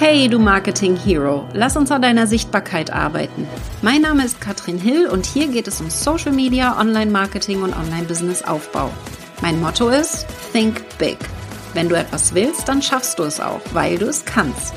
Hey, du Marketing Hero, lass uns an deiner Sichtbarkeit arbeiten. Mein Name ist Katrin Hill und hier geht es um Social Media, Online-Marketing und Online-Business-Aufbau. Mein Motto ist Think Big. Wenn du etwas willst, dann schaffst du es auch, weil du es kannst.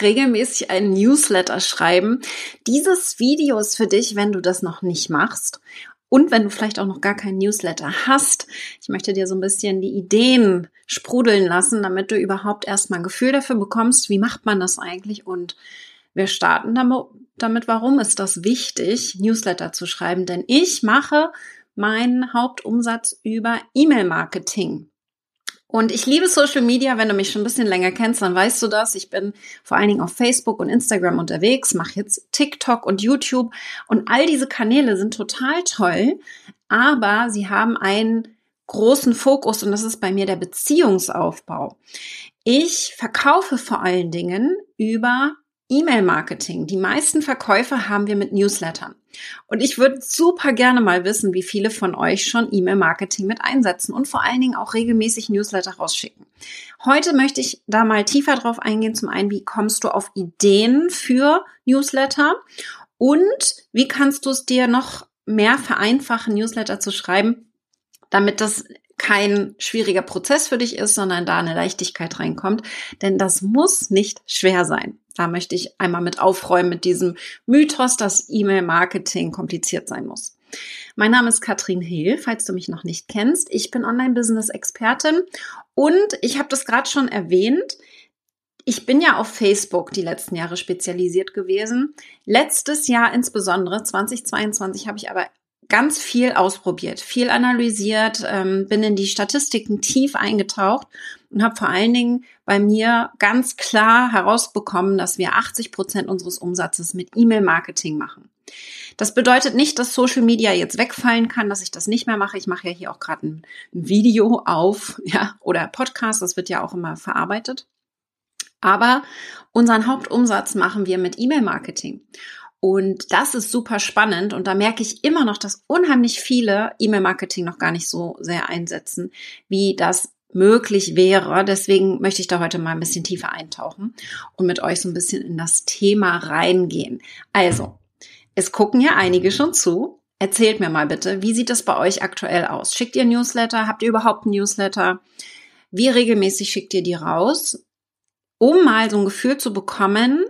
regelmäßig einen Newsletter schreiben. Dieses Video ist für dich, wenn du das noch nicht machst. Und wenn du vielleicht auch noch gar keinen Newsletter hast, ich möchte dir so ein bisschen die Ideen sprudeln lassen, damit du überhaupt erstmal ein Gefühl dafür bekommst, wie macht man das eigentlich und wir starten damit, warum ist das wichtig, Newsletter zu schreiben? Denn ich mache meinen Hauptumsatz über E-Mail-Marketing. Und ich liebe Social Media. Wenn du mich schon ein bisschen länger kennst, dann weißt du das. Ich bin vor allen Dingen auf Facebook und Instagram unterwegs, mache jetzt TikTok und YouTube. Und all diese Kanäle sind total toll, aber sie haben einen großen Fokus und das ist bei mir der Beziehungsaufbau. Ich verkaufe vor allen Dingen über E-Mail-Marketing. Die meisten Verkäufe haben wir mit Newslettern. Und ich würde super gerne mal wissen, wie viele von euch schon E-Mail-Marketing mit einsetzen und vor allen Dingen auch regelmäßig Newsletter rausschicken. Heute möchte ich da mal tiefer drauf eingehen. Zum einen, wie kommst du auf Ideen für Newsletter? Und wie kannst du es dir noch mehr vereinfachen, Newsletter zu schreiben, damit das kein schwieriger Prozess für dich ist, sondern da eine Leichtigkeit reinkommt. Denn das muss nicht schwer sein. Da möchte ich einmal mit aufräumen mit diesem Mythos, dass E-Mail-Marketing kompliziert sein muss. Mein Name ist Katrin Hill, falls du mich noch nicht kennst. Ich bin Online-Business-Expertin und ich habe das gerade schon erwähnt. Ich bin ja auf Facebook die letzten Jahre spezialisiert gewesen. Letztes Jahr insbesondere, 2022, habe ich aber ganz viel ausprobiert, viel analysiert, ähm, bin in die Statistiken tief eingetaucht und habe vor allen Dingen bei mir ganz klar herausbekommen, dass wir 80 Prozent unseres Umsatzes mit E-Mail-Marketing machen. Das bedeutet nicht, dass Social Media jetzt wegfallen kann, dass ich das nicht mehr mache. Ich mache ja hier auch gerade ein, Video auf, ja, oder Podcast, das wird ja auch immer verarbeitet. Aber unseren Hauptumsatz machen wir mit E-Mail-Marketing. Und das ist super spannend und da merke ich immer noch, dass unheimlich viele E-Mail-Marketing noch gar nicht so sehr einsetzen, wie das möglich wäre. Deswegen möchte ich da heute mal ein bisschen tiefer eintauchen und mit euch so ein bisschen in das Thema reingehen. Also, es gucken ja einige schon zu. Erzählt mir mal bitte, wie sieht das bei euch aktuell aus? Schickt ihr Newsletter? Habt ihr überhaupt ein Newsletter? Wie regelmäßig schickt ihr die raus? Um mal so ein Gefühl zu bekommen,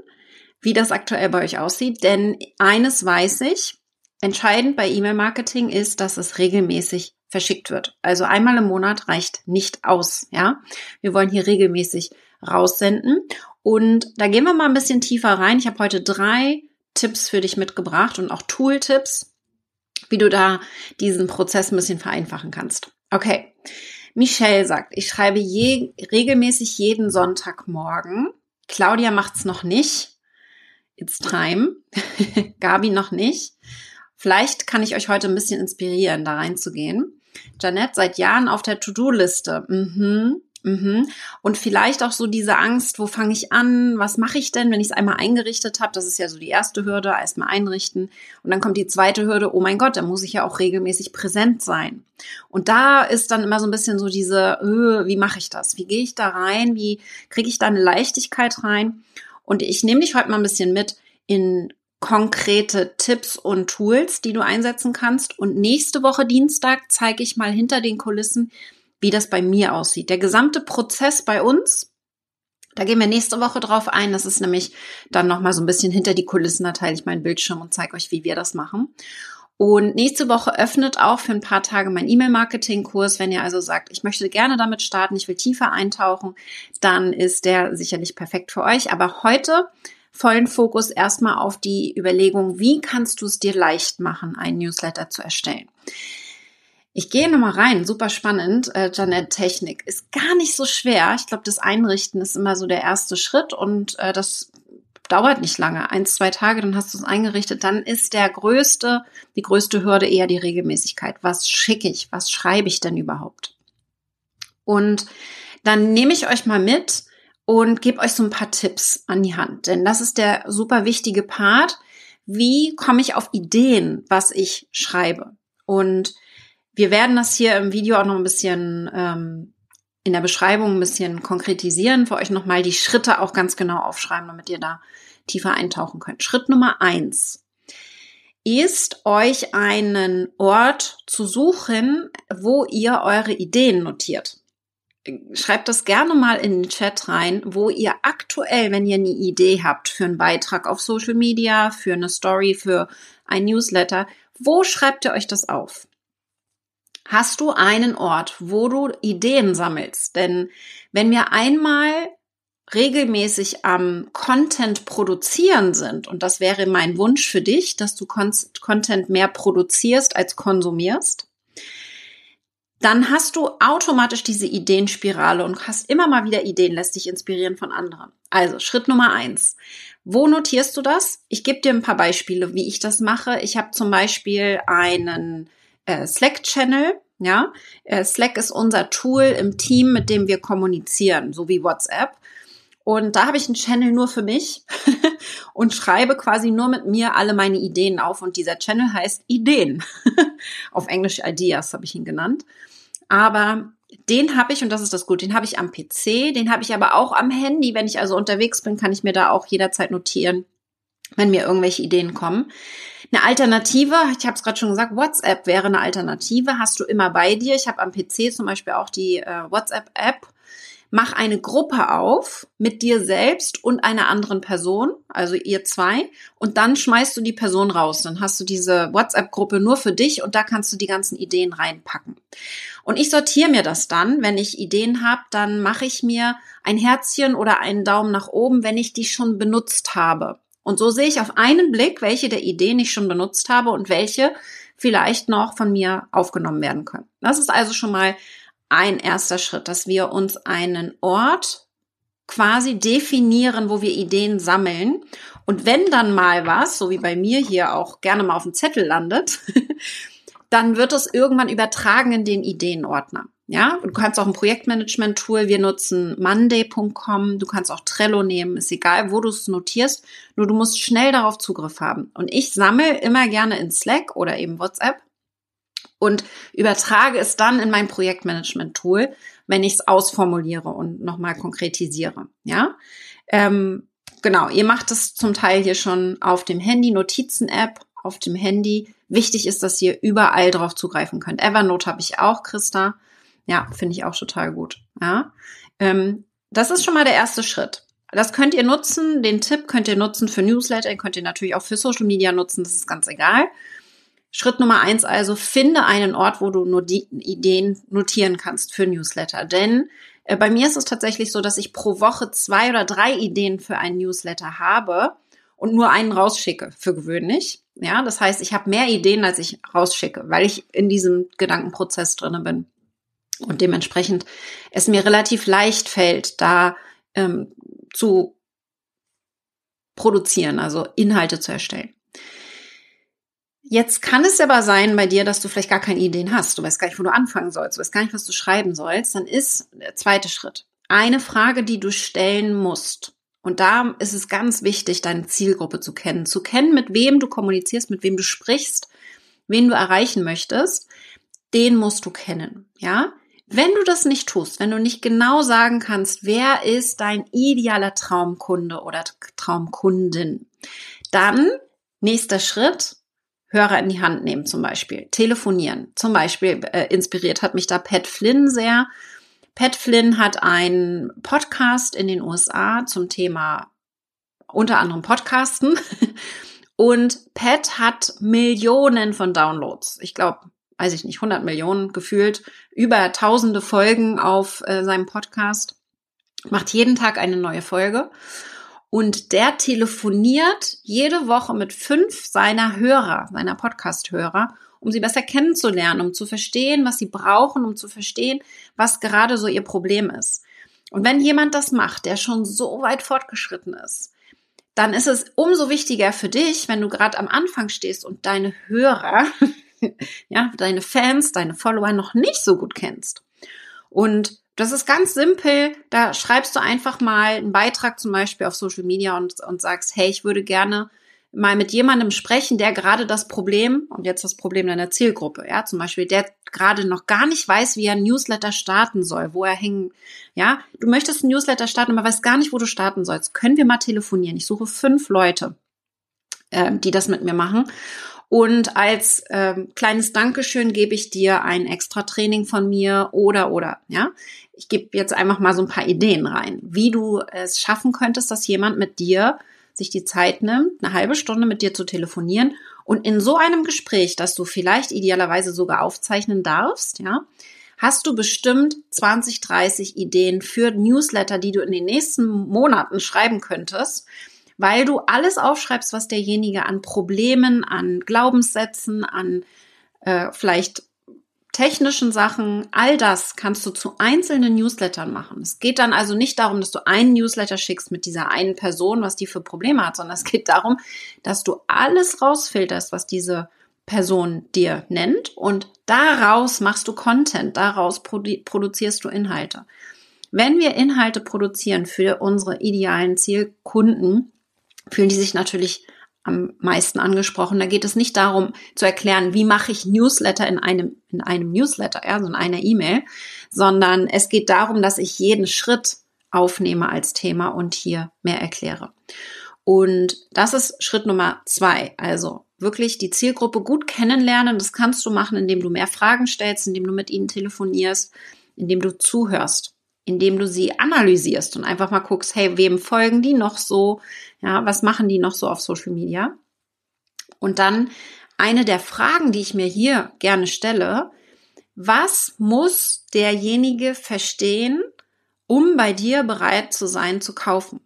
wie das aktuell bei euch aussieht. Denn eines weiß ich, entscheidend bei E-Mail-Marketing ist, dass es regelmäßig verschickt wird. Also einmal im Monat reicht nicht aus, ja. Wir wollen hier regelmäßig raussenden. Und da gehen wir mal ein bisschen tiefer rein. Ich habe heute drei Tipps für dich mitgebracht und auch Tool-Tipps, wie du da diesen Prozess ein bisschen vereinfachen kannst. Okay. Michelle sagt, ich schreibe je, regelmäßig jeden Sonntagmorgen. Claudia macht's noch nicht. It's time. Gabi noch nicht. Vielleicht kann ich euch heute ein bisschen inspirieren, da reinzugehen. Janette seit Jahren auf der To-Do-Liste. Mhm. Mhm. Und vielleicht auch so diese Angst, wo fange ich an, was mache ich denn, wenn ich es einmal eingerichtet habe? Das ist ja so die erste Hürde, erstmal einrichten. Und dann kommt die zweite Hürde, oh mein Gott, da muss ich ja auch regelmäßig präsent sein. Und da ist dann immer so ein bisschen so diese, öh, wie mache ich das? Wie gehe ich da rein? Wie kriege ich da eine Leichtigkeit rein? Und ich nehme dich heute mal ein bisschen mit in konkrete Tipps und Tools, die du einsetzen kannst. Und nächste Woche Dienstag zeige ich mal hinter den Kulissen, wie das bei mir aussieht. Der gesamte Prozess bei uns, da gehen wir nächste Woche drauf ein. Das ist nämlich dann nochmal so ein bisschen hinter die Kulissen. Da teile ich meinen Bildschirm und zeige euch, wie wir das machen. Und nächste Woche öffnet auch für ein paar Tage mein E-Mail-Marketing-Kurs. Wenn ihr also sagt, ich möchte gerne damit starten, ich will tiefer eintauchen, dann ist der sicherlich perfekt für euch. Aber heute vollen Fokus erstmal auf die Überlegung, wie kannst du es dir leicht machen, einen Newsletter zu erstellen. Ich gehe nochmal rein, super spannend. Äh, Janet Technik ist gar nicht so schwer. Ich glaube, das Einrichten ist immer so der erste Schritt und äh, das dauert nicht lange, eins, zwei Tage, dann hast du es eingerichtet, dann ist der größte, die größte Hürde eher die Regelmäßigkeit. Was schicke ich? Was schreibe ich denn überhaupt? Und dann nehme ich euch mal mit und gebe euch so ein paar Tipps an die Hand, denn das ist der super wichtige Part. Wie komme ich auf Ideen, was ich schreibe? Und wir werden das hier im Video auch noch ein bisschen ähm, in der Beschreibung ein bisschen konkretisieren, für euch nochmal die Schritte auch ganz genau aufschreiben, damit ihr da tiefer eintauchen könnt. Schritt Nummer eins ist euch einen Ort zu suchen, wo ihr eure Ideen notiert. Schreibt das gerne mal in den Chat rein, wo ihr aktuell, wenn ihr eine Idee habt für einen Beitrag auf Social Media, für eine Story, für ein Newsletter, wo schreibt ihr euch das auf? Hast du einen Ort, wo du Ideen sammelst? Denn wenn wir einmal regelmäßig am Content produzieren sind, und das wäre mein Wunsch für dich, dass du Content mehr produzierst als konsumierst, dann hast du automatisch diese Ideenspirale und hast immer mal wieder Ideen, lässt dich inspirieren von anderen. Also Schritt Nummer eins. Wo notierst du das? Ich gebe dir ein paar Beispiele, wie ich das mache. Ich habe zum Beispiel einen äh, Slack-Channel. Ja, äh, Slack ist unser Tool im Team, mit dem wir kommunizieren, so wie WhatsApp. Und da habe ich einen Channel nur für mich und schreibe quasi nur mit mir alle meine Ideen auf. Und dieser Channel heißt Ideen. auf Englisch Ideas habe ich ihn genannt. Aber den habe ich, und das ist das Gute, den habe ich am PC, den habe ich aber auch am Handy. Wenn ich also unterwegs bin, kann ich mir da auch jederzeit notieren, wenn mir irgendwelche Ideen kommen. Eine Alternative, ich habe es gerade schon gesagt, WhatsApp wäre eine Alternative, hast du immer bei dir. Ich habe am PC zum Beispiel auch die äh, WhatsApp-App mach eine Gruppe auf mit dir selbst und einer anderen Person, also ihr zwei, und dann schmeißt du die Person raus. Dann hast du diese WhatsApp-Gruppe nur für dich und da kannst du die ganzen Ideen reinpacken. Und ich sortiere mir das dann, wenn ich Ideen habe, dann mache ich mir ein Herzchen oder einen Daumen nach oben, wenn ich die schon benutzt habe. Und so sehe ich auf einen Blick, welche der Ideen ich schon benutzt habe und welche vielleicht noch von mir aufgenommen werden können. Das ist also schon mal ein erster Schritt, dass wir uns einen Ort quasi definieren, wo wir Ideen sammeln. Und wenn dann mal was, so wie bei mir hier auch gerne mal auf dem Zettel landet, dann wird es irgendwann übertragen in den Ideenordner. Ja, du kannst auch ein Projektmanagement-Tool, wir nutzen monday.com, du kannst auch Trello nehmen, ist egal, wo du es notierst, nur du musst schnell darauf Zugriff haben. Und ich sammle immer gerne in Slack oder eben WhatsApp und übertrage es dann in mein Projektmanagement-Tool, wenn ich es ausformuliere und nochmal konkretisiere. Ja, ähm, genau. Ihr macht es zum Teil hier schon auf dem Handy, Notizen-App auf dem Handy. Wichtig ist, dass ihr überall drauf zugreifen könnt. Evernote habe ich auch, Christa. Ja, finde ich auch total gut. Ja, ähm, das ist schon mal der erste Schritt. Das könnt ihr nutzen. Den Tipp könnt ihr nutzen für Newsletter. Könnt ihr natürlich auch für Social Media nutzen. Das ist ganz egal. Schritt Nummer eins also, finde einen Ort, wo du nur die Ideen notieren kannst für Newsletter. Denn äh, bei mir ist es tatsächlich so, dass ich pro Woche zwei oder drei Ideen für einen Newsletter habe und nur einen rausschicke, für gewöhnlich. Ja, das heißt, ich habe mehr Ideen, als ich rausschicke, weil ich in diesem Gedankenprozess drinne bin. Und dementsprechend es mir relativ leicht fällt, da ähm, zu produzieren, also Inhalte zu erstellen. Jetzt kann es aber sein bei dir, dass du vielleicht gar keine Ideen hast. Du weißt gar nicht, wo du anfangen sollst. Du weißt gar nicht, was du schreiben sollst. Dann ist der zweite Schritt eine Frage, die du stellen musst. Und da ist es ganz wichtig, deine Zielgruppe zu kennen. Zu kennen, mit wem du kommunizierst, mit wem du sprichst, wen du erreichen möchtest. Den musst du kennen. Ja? Wenn du das nicht tust, wenn du nicht genau sagen kannst, wer ist dein idealer Traumkunde oder Traumkundin, dann nächster Schritt, Hörer in die Hand nehmen zum Beispiel, telefonieren. Zum Beispiel äh, inspiriert hat mich da Pat Flynn sehr. Pat Flynn hat einen Podcast in den USA zum Thema unter anderem Podcasten. Und Pat hat Millionen von Downloads. Ich glaube, weiß ich nicht, 100 Millionen gefühlt, über tausende Folgen auf äh, seinem Podcast. Macht jeden Tag eine neue Folge. Und der telefoniert jede Woche mit fünf seiner Hörer, seiner Podcast-Hörer, um sie besser kennenzulernen, um zu verstehen, was sie brauchen, um zu verstehen, was gerade so ihr Problem ist. Und wenn jemand das macht, der schon so weit fortgeschritten ist, dann ist es umso wichtiger für dich, wenn du gerade am Anfang stehst und deine Hörer, ja, deine Fans, deine Follower noch nicht so gut kennst. Und das ist ganz simpel. Da schreibst du einfach mal einen Beitrag zum Beispiel auf Social Media und, und sagst, hey, ich würde gerne mal mit jemandem sprechen, der gerade das Problem, und jetzt das Problem deiner Zielgruppe, ja, zum Beispiel, der gerade noch gar nicht weiß, wie er ein Newsletter starten soll, wo er hängen, ja, du möchtest ein Newsletter starten, aber weißt gar nicht, wo du starten sollst, können wir mal telefonieren. Ich suche fünf Leute, äh, die das mit mir machen. Und als ähm, kleines Dankeschön gebe ich dir ein extra Training von mir oder oder ja. Ich gebe jetzt einfach mal so ein paar Ideen rein, wie du es schaffen könntest, dass jemand mit dir sich die Zeit nimmt, eine halbe Stunde mit dir zu telefonieren und in so einem Gespräch, das du vielleicht idealerweise sogar aufzeichnen darfst, ja, hast du bestimmt 20, 30 Ideen für Newsletter, die du in den nächsten Monaten schreiben könntest, weil du alles aufschreibst, was derjenige an Problemen, an Glaubenssätzen, an äh, vielleicht technischen Sachen, all das kannst du zu einzelnen Newslettern machen. Es geht dann also nicht darum, dass du einen Newsletter schickst mit dieser einen Person, was die für Probleme hat, sondern es geht darum, dass du alles rausfilterst, was diese Person dir nennt und daraus machst du Content, daraus produ produzierst du Inhalte. Wenn wir Inhalte produzieren für unsere idealen Zielkunden, fühlen die sich natürlich am meisten angesprochen. Da geht es nicht darum zu erklären, wie mache ich Newsletter in einem, in einem Newsletter, ja, so in einer E-Mail, sondern es geht darum, dass ich jeden Schritt aufnehme als Thema und hier mehr erkläre. Und das ist Schritt Nummer zwei. Also wirklich die Zielgruppe gut kennenlernen. Das kannst du machen, indem du mehr Fragen stellst, indem du mit ihnen telefonierst, indem du zuhörst indem du sie analysierst und einfach mal guckst, hey, wem folgen die noch so? Ja, was machen die noch so auf Social Media? Und dann eine der Fragen, die ich mir hier gerne stelle, was muss derjenige verstehen, um bei dir bereit zu sein zu kaufen?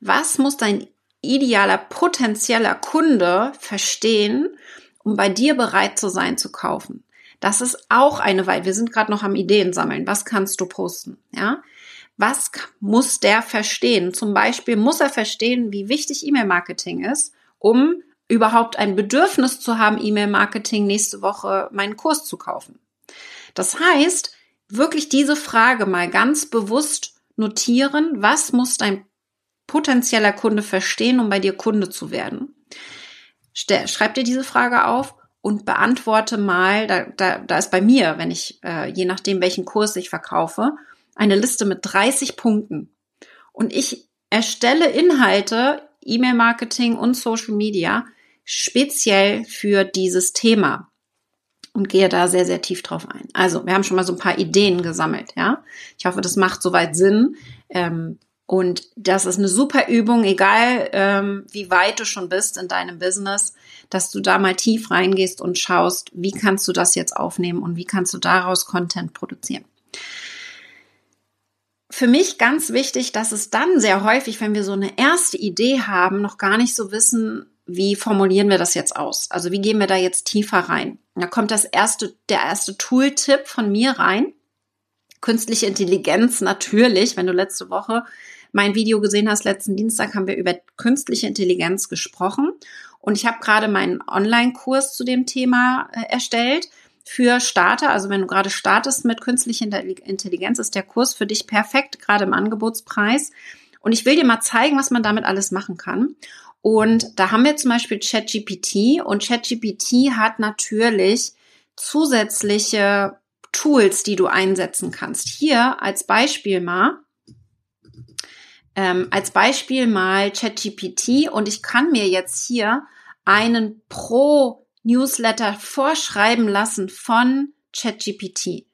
Was muss dein idealer potenzieller Kunde verstehen, um bei dir bereit zu sein zu kaufen? Das ist auch eine Weile. Wir sind gerade noch am Ideen sammeln. Was kannst du posten? Ja. Was muss der verstehen? Zum Beispiel muss er verstehen, wie wichtig E-Mail-Marketing ist, um überhaupt ein Bedürfnis zu haben, E-Mail-Marketing nächste Woche meinen Kurs zu kaufen. Das heißt, wirklich diese Frage mal ganz bewusst notieren, was muss dein potenzieller Kunde verstehen, um bei dir Kunde zu werden? Schreib dir diese Frage auf und beantworte mal, da, da, da ist bei mir, wenn ich, äh, je nachdem, welchen Kurs ich verkaufe, eine Liste mit 30 Punkten. Und ich erstelle Inhalte, E-Mail-Marketing und Social Media speziell für dieses Thema und gehe da sehr, sehr tief drauf ein. Also, wir haben schon mal so ein paar Ideen gesammelt, ja. Ich hoffe, das macht soweit Sinn. Ähm, und das ist eine super Übung, egal ähm, wie weit du schon bist in deinem Business, dass du da mal tief reingehst und schaust, wie kannst du das jetzt aufnehmen und wie kannst du daraus Content produzieren. Für mich ganz wichtig, dass es dann sehr häufig, wenn wir so eine erste Idee haben, noch gar nicht so wissen, wie formulieren wir das jetzt aus? Also wie gehen wir da jetzt tiefer rein? Da kommt das erste, der erste Tooltip von mir rein. Künstliche Intelligenz natürlich, wenn du letzte Woche mein Video gesehen hast, letzten Dienstag haben wir über künstliche Intelligenz gesprochen. Und ich habe gerade meinen Online-Kurs zu dem Thema äh, erstellt für Starter. Also wenn du gerade startest mit künstlicher Intelligenz, ist der Kurs für dich perfekt, gerade im Angebotspreis. Und ich will dir mal zeigen, was man damit alles machen kann. Und da haben wir zum Beispiel ChatGPT und ChatGPT hat natürlich zusätzliche Tools, die du einsetzen kannst. Hier als Beispiel mal ähm, als Beispiel mal ChatGPT und ich kann mir jetzt hier einen Pro-Newsletter vorschreiben lassen von ChatGPT.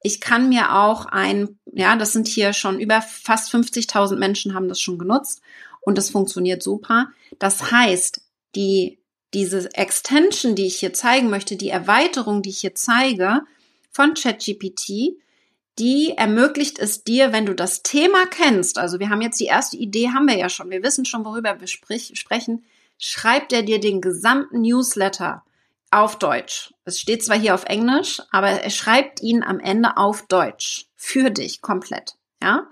Ich kann mir auch ein, ja, das sind hier schon über fast 50.000 Menschen haben das schon genutzt und das funktioniert super. Das heißt, die, diese Extension, die ich hier zeigen möchte, die Erweiterung, die ich hier zeige von ChatGPT, die ermöglicht es dir, wenn du das Thema kennst, also wir haben jetzt die erste Idee, haben wir ja schon, wir wissen schon, worüber wir sprich, sprechen, schreibt er dir den gesamten Newsletter auf Deutsch. Es steht zwar hier auf Englisch, aber er schreibt ihn am Ende auf Deutsch. Für dich komplett. Ja?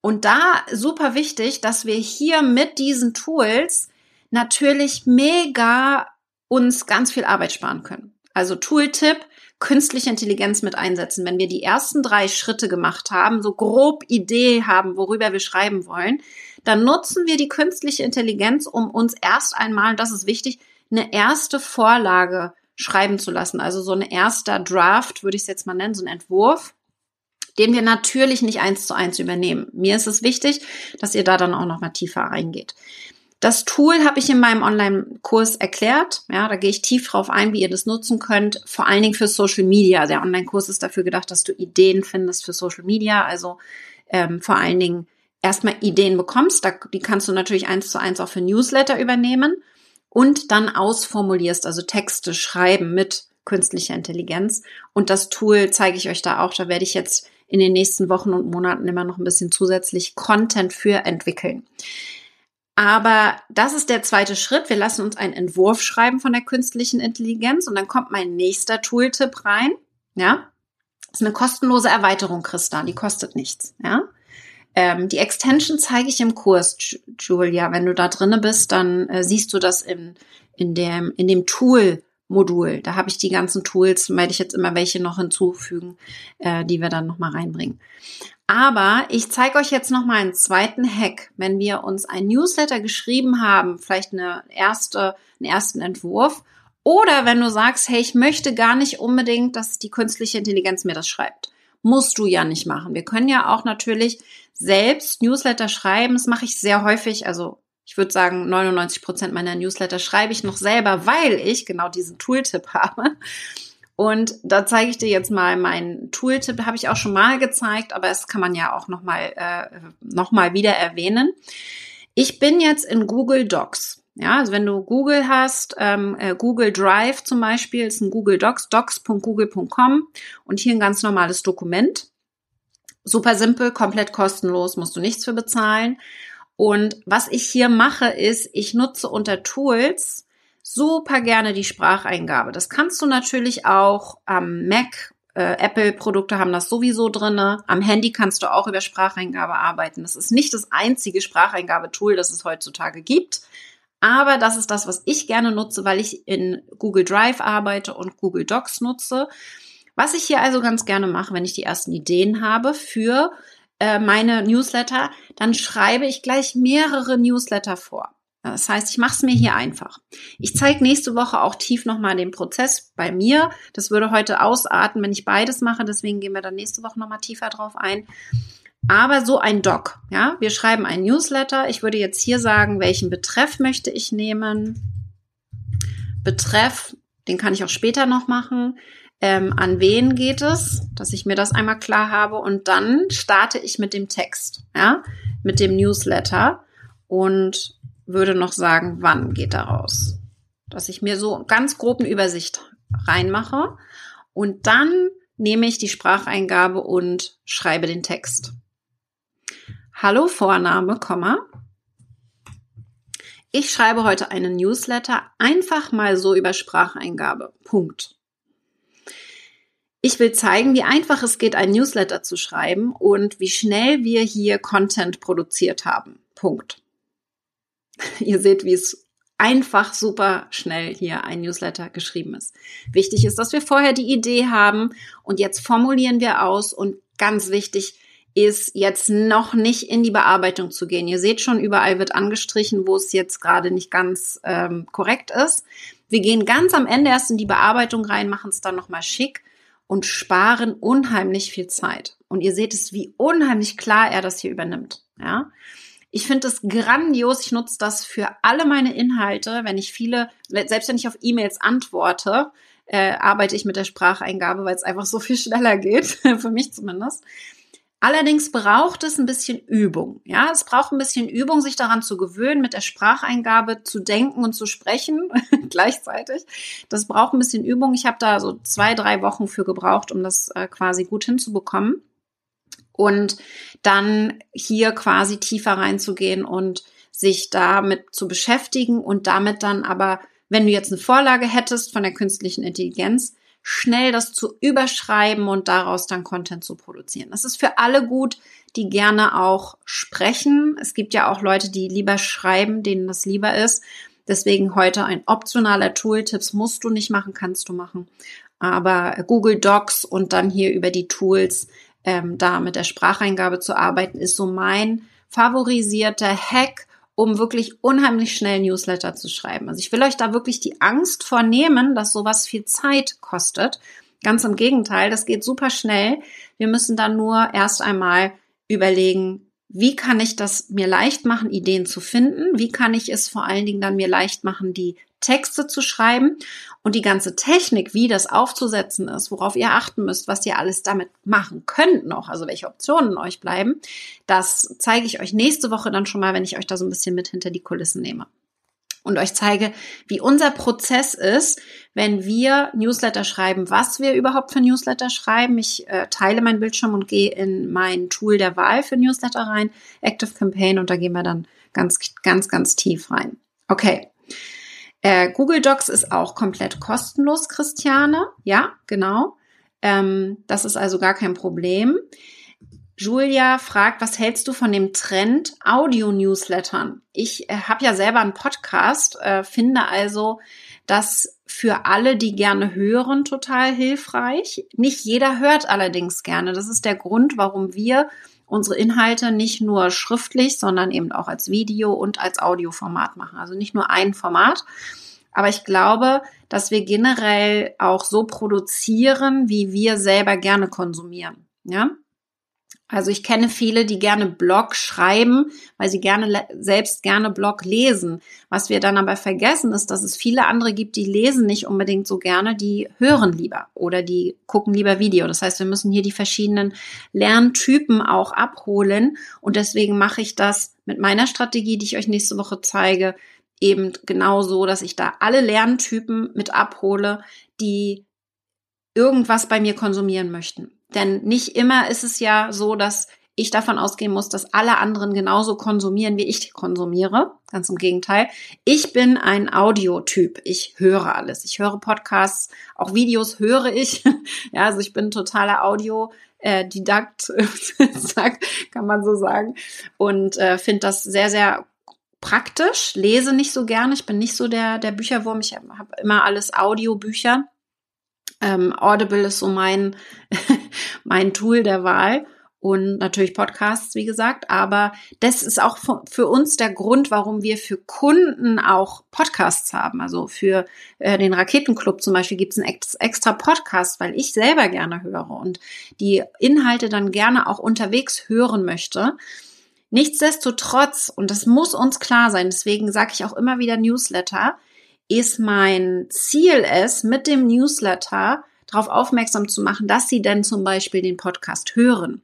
Und da super wichtig, dass wir hier mit diesen Tools natürlich mega uns ganz viel Arbeit sparen können. Also Tooltip, künstliche Intelligenz mit einsetzen. Wenn wir die ersten drei Schritte gemacht haben, so grob Idee haben, worüber wir schreiben wollen, dann nutzen wir die künstliche Intelligenz, um uns erst einmal, das ist wichtig, eine erste Vorlage schreiben zu lassen. Also so ein erster Draft, würde ich es jetzt mal nennen, so ein Entwurf, den wir natürlich nicht eins zu eins übernehmen. Mir ist es wichtig, dass ihr da dann auch noch mal tiefer reingeht. Das Tool habe ich in meinem Online-Kurs erklärt. Ja, da gehe ich tief drauf ein, wie ihr das nutzen könnt. Vor allen Dingen für Social Media. Der Online-Kurs ist dafür gedacht, dass du Ideen findest für Social Media. Also ähm, vor allen Dingen erstmal Ideen bekommst. Da, die kannst du natürlich eins zu eins auch für Newsletter übernehmen und dann ausformulierst, also Texte schreiben mit künstlicher Intelligenz. Und das Tool zeige ich euch da auch. Da werde ich jetzt in den nächsten Wochen und Monaten immer noch ein bisschen zusätzlich Content für entwickeln. Aber das ist der zweite Schritt. Wir lassen uns einen Entwurf schreiben von der künstlichen Intelligenz und dann kommt mein nächster Tooltip rein. Ja, das ist eine kostenlose Erweiterung, Christa. Die kostet nichts. Ja, ähm, die Extension zeige ich im Kurs, Julia. Wenn du da drinne bist, dann äh, siehst du das in, in dem in dem Tool Modul. Da habe ich die ganzen Tools, werde ich jetzt immer welche noch hinzufügen, äh, die wir dann nochmal reinbringen. Aber ich zeige euch jetzt nochmal einen zweiten Hack. Wenn wir uns ein Newsletter geschrieben haben, vielleicht eine erste, einen ersten Entwurf, oder wenn du sagst, hey, ich möchte gar nicht unbedingt, dass die künstliche Intelligenz mir das schreibt. Musst du ja nicht machen. Wir können ja auch natürlich selbst Newsletter schreiben. Das mache ich sehr häufig. Also ich würde sagen, 99 Prozent meiner Newsletter schreibe ich noch selber, weil ich genau diesen Tooltip habe. Und da zeige ich dir jetzt mal meinen Tooltip, habe ich auch schon mal gezeigt, aber es kann man ja auch noch mal, äh, noch wieder erwähnen. Ich bin jetzt in Google Docs. Ja, also wenn du Google hast, ähm, äh, Google Drive zum Beispiel, ist ein Google Docs, docs.google.com und hier ein ganz normales Dokument. Super simpel, komplett kostenlos, musst du nichts für bezahlen. Und was ich hier mache, ist, ich nutze unter Tools super gerne die Spracheingabe. Das kannst du natürlich auch am Mac. Äh, Apple-Produkte haben das sowieso drinne. Am Handy kannst du auch über Spracheingabe arbeiten. Das ist nicht das einzige Spracheingabetool, das es heutzutage gibt. Aber das ist das, was ich gerne nutze, weil ich in Google Drive arbeite und Google Docs nutze. Was ich hier also ganz gerne mache, wenn ich die ersten Ideen habe für äh, meine Newsletter, dann schreibe ich gleich mehrere Newsletter vor. Das heißt, ich mache es mir hier einfach. Ich zeige nächste Woche auch tief nochmal den Prozess bei mir. Das würde heute ausarten, wenn ich beides mache. Deswegen gehen wir dann nächste Woche nochmal tiefer drauf ein. Aber so ein Doc, ja, wir schreiben ein Newsletter. Ich würde jetzt hier sagen, welchen Betreff möchte ich nehmen. Betreff, den kann ich auch später noch machen ähm, an wen geht es, dass ich mir das einmal klar habe und dann starte ich mit dem Text, ja, mit dem Newsletter und würde noch sagen, wann geht er raus, dass ich mir so ganz grob eine Übersicht reinmache und dann nehme ich die Spracheingabe und schreibe den Text. Hallo Vorname, Komma. Ich schreibe heute einen Newsletter einfach mal so über Spracheingabe. Punkt. Ich will zeigen, wie einfach es geht, ein Newsletter zu schreiben und wie schnell wir hier Content produziert haben. Punkt. Ihr seht, wie es einfach super schnell hier ein Newsletter geschrieben ist. Wichtig ist, dass wir vorher die Idee haben und jetzt formulieren wir aus und ganz wichtig ist jetzt noch nicht in die Bearbeitung zu gehen. Ihr seht schon, überall wird angestrichen, wo es jetzt gerade nicht ganz ähm, korrekt ist. Wir gehen ganz am Ende erst in die Bearbeitung rein, machen es dann nochmal schick und sparen unheimlich viel Zeit. Und ihr seht es, wie unheimlich klar er das hier übernimmt. Ja. Ich finde es grandios. Ich nutze das für alle meine Inhalte. Wenn ich viele, selbst wenn ich auf E-Mails antworte, äh, arbeite ich mit der Spracheingabe, weil es einfach so viel schneller geht, für mich zumindest. Allerdings braucht es ein bisschen Übung. Ja, es braucht ein bisschen Übung, sich daran zu gewöhnen, mit der Spracheingabe zu denken und zu sprechen gleichzeitig. Das braucht ein bisschen Übung. Ich habe da so zwei, drei Wochen für gebraucht, um das äh, quasi gut hinzubekommen. Und dann hier quasi tiefer reinzugehen und sich damit zu beschäftigen und damit dann aber, wenn du jetzt eine Vorlage hättest von der künstlichen Intelligenz, schnell das zu überschreiben und daraus dann Content zu produzieren. Das ist für alle gut, die gerne auch sprechen. Es gibt ja auch Leute, die lieber schreiben, denen das lieber ist. Deswegen heute ein optionaler Tool. Tipps musst du nicht machen, kannst du machen. Aber Google Docs und dann hier über die Tools ähm, da mit der Spracheingabe zu arbeiten, ist so mein favorisierter Hack, um wirklich unheimlich schnell Newsletter zu schreiben. Also ich will euch da wirklich die Angst vornehmen, dass sowas viel Zeit kostet. Ganz im Gegenteil, das geht super schnell. Wir müssen dann nur erst einmal überlegen, wie kann ich das mir leicht machen, Ideen zu finden? Wie kann ich es vor allen Dingen dann mir leicht machen, die Texte zu schreiben und die ganze Technik, wie das aufzusetzen ist, worauf ihr achten müsst, was ihr alles damit machen könnt noch, also welche Optionen euch bleiben, das zeige ich euch nächste Woche dann schon mal, wenn ich euch da so ein bisschen mit hinter die Kulissen nehme und euch zeige, wie unser Prozess ist, wenn wir Newsletter schreiben, was wir überhaupt für Newsletter schreiben. Ich äh, teile meinen Bildschirm und gehe in mein Tool der Wahl für Newsletter rein, Active Campaign, und da gehen wir dann ganz, ganz, ganz tief rein. Okay. Äh, Google Docs ist auch komplett kostenlos, Christiane. Ja, genau. Ähm, das ist also gar kein Problem. Julia fragt, was hältst du von dem Trend Audio-Newslettern? Ich äh, habe ja selber einen Podcast, äh, finde also das für alle, die gerne hören, total hilfreich. Nicht jeder hört allerdings gerne. Das ist der Grund, warum wir unsere Inhalte nicht nur schriftlich, sondern eben auch als Video und als Audioformat machen. Also nicht nur ein Format. Aber ich glaube, dass wir generell auch so produzieren, wie wir selber gerne konsumieren. Ja, also ich kenne viele, die gerne Blog schreiben, weil sie gerne selbst gerne Blog lesen. Was wir dann aber vergessen ist, dass es viele andere gibt, die lesen nicht unbedingt so gerne, die hören lieber oder die gucken lieber Video. Das heißt, wir müssen hier die verschiedenen Lerntypen auch abholen und deswegen mache ich das mit meiner Strategie, die ich euch nächste Woche zeige, eben genau so, dass ich da alle Lerntypen mit abhole, die irgendwas bei mir konsumieren möchten. Denn nicht immer ist es ja so, dass ich davon ausgehen muss, dass alle anderen genauso konsumieren, wie ich konsumiere. Ganz im Gegenteil. Ich bin ein Audiotyp. Ich höre alles. Ich höre Podcasts, auch Videos höre ich. ja, also ich bin totaler Audio. Äh, Didakt, kann man so sagen. Und äh, finde das sehr, sehr praktisch. Lese nicht so gerne. Ich bin nicht so der, der Bücherwurm. Ich habe hab immer alles Audiobücher. Ähm, Audible ist so mein, mein Tool der Wahl und natürlich Podcasts, wie gesagt. Aber das ist auch für uns der Grund, warum wir für Kunden auch Podcasts haben. Also für äh, den Raketenclub zum Beispiel gibt es einen extra Podcast, weil ich selber gerne höre und die Inhalte dann gerne auch unterwegs hören möchte. Nichtsdestotrotz, und das muss uns klar sein, deswegen sage ich auch immer wieder Newsletter, ist mein Ziel es, mit dem Newsletter darauf aufmerksam zu machen, dass Sie denn zum Beispiel den Podcast hören.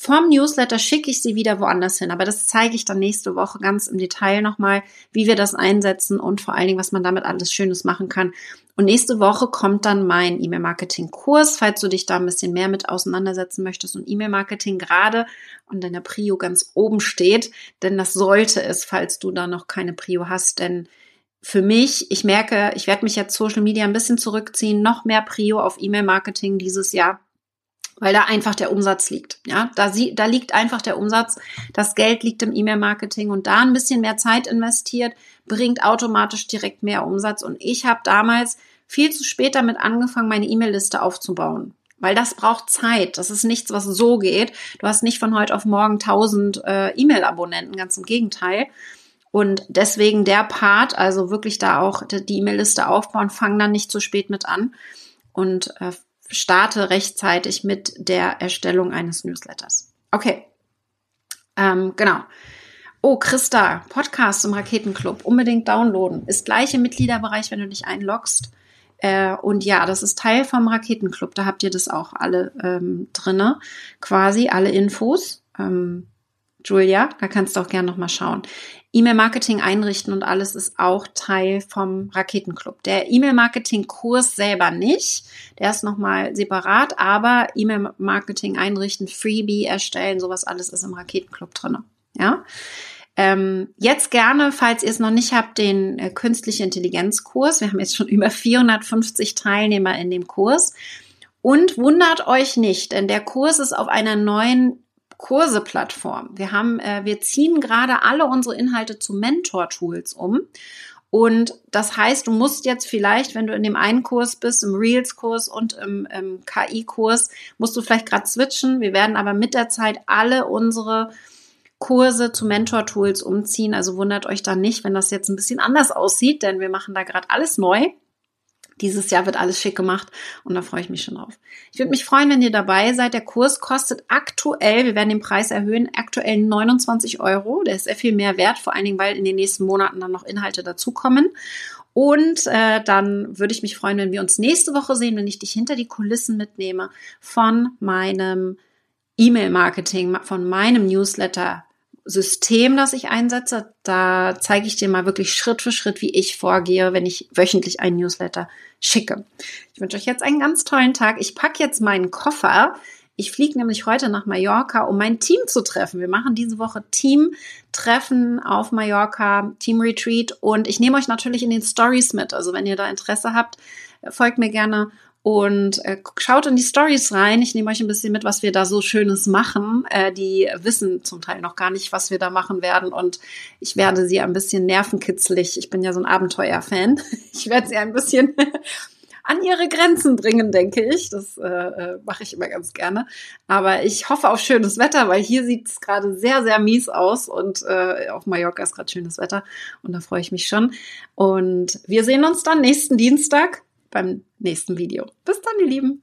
Vom Newsletter schicke ich Sie wieder woanders hin, aber das zeige ich dann nächste Woche ganz im Detail nochmal, wie wir das einsetzen und vor allen Dingen, was man damit alles Schönes machen kann. Und nächste Woche kommt dann mein E-Mail-Marketing-Kurs, falls du dich da ein bisschen mehr mit auseinandersetzen möchtest und E-Mail-Marketing gerade und deiner Prio ganz oben steht, denn das sollte es, falls du da noch keine Prio hast, denn für mich, ich merke, ich werde mich jetzt Social Media ein bisschen zurückziehen, noch mehr Prio auf E-Mail-Marketing dieses Jahr, weil da einfach der Umsatz liegt. Ja, da, sie, da liegt einfach der Umsatz. Das Geld liegt im E-Mail-Marketing und da ein bisschen mehr Zeit investiert, bringt automatisch direkt mehr Umsatz. Und ich habe damals viel zu spät damit angefangen, meine E-Mail-Liste aufzubauen. Weil das braucht Zeit. Das ist nichts, was so geht. Du hast nicht von heute auf morgen 1000 äh, E-Mail-Abonnenten, ganz im Gegenteil. Und deswegen der Part, also wirklich da auch die E-Mail-Liste aufbauen, fang dann nicht zu spät mit an und äh, starte rechtzeitig mit der Erstellung eines Newsletters. Okay, ähm, genau. Oh, Christa, Podcast im Raketenclub, unbedingt downloaden. Ist gleich im Mitgliederbereich, wenn du dich einloggst. Äh, und ja, das ist Teil vom Raketenclub. Da habt ihr das auch alle ähm, drinne, quasi alle Infos. Ähm, Julia, da kannst du auch gerne nochmal schauen. E-Mail-Marketing einrichten und alles ist auch Teil vom Raketenclub. Der E-Mail-Marketing-Kurs selber nicht, der ist nochmal separat, aber E-Mail-Marketing einrichten, Freebie erstellen, sowas alles ist im Raketenclub drin. Ja. Ähm, jetzt gerne, falls ihr es noch nicht habt, den äh, künstliche Intelligenz-Kurs. Wir haben jetzt schon über 450 Teilnehmer in dem Kurs. Und wundert euch nicht, denn der Kurs ist auf einer neuen Kurse-Plattform. Wir haben, äh, wir ziehen gerade alle unsere Inhalte zu Mentor-Tools um. Und das heißt, du musst jetzt vielleicht, wenn du in dem einen Kurs bist, im Reels-Kurs und im, im KI-Kurs, musst du vielleicht gerade switchen. Wir werden aber mit der Zeit alle unsere Kurse zu Mentor-Tools umziehen. Also wundert euch da nicht, wenn das jetzt ein bisschen anders aussieht, denn wir machen da gerade alles neu. Dieses Jahr wird alles schick gemacht und da freue ich mich schon drauf. Ich würde mich freuen, wenn ihr dabei seid. Der Kurs kostet aktuell, wir werden den Preis erhöhen, aktuell 29 Euro. Der ist sehr viel mehr wert, vor allen Dingen, weil in den nächsten Monaten dann noch Inhalte dazukommen. Und äh, dann würde ich mich freuen, wenn wir uns nächste Woche sehen, wenn ich dich hinter die Kulissen mitnehme von meinem E-Mail-Marketing, von meinem Newsletter System, das ich einsetze. Da zeige ich dir mal wirklich Schritt für Schritt, wie ich vorgehe, wenn ich wöchentlich einen Newsletter schicke. Ich wünsche euch jetzt einen ganz tollen Tag. Ich packe jetzt meinen Koffer. Ich fliege nämlich heute nach Mallorca, um mein Team zu treffen. Wir machen diese Woche Team-Treffen auf Mallorca, Team-Retreat und ich nehme euch natürlich in den Stories mit. Also wenn ihr da Interesse habt, folgt mir gerne und äh, schaut in die Stories rein. Ich nehme euch ein bisschen mit, was wir da so Schönes machen. Äh, die wissen zum Teil noch gar nicht, was wir da machen werden. Und ich werde sie ein bisschen nervenkitzlig. Ich bin ja so ein Abenteuer-Fan. Ich werde sie ein bisschen an ihre Grenzen bringen, denke ich. Das äh, äh, mache ich immer ganz gerne. Aber ich hoffe auf schönes Wetter, weil hier sieht es gerade sehr, sehr mies aus und äh, auf Mallorca ist gerade schönes Wetter und da freue ich mich schon. Und wir sehen uns dann nächsten Dienstag beim nächsten Video. Bis dann, ihr Lieben.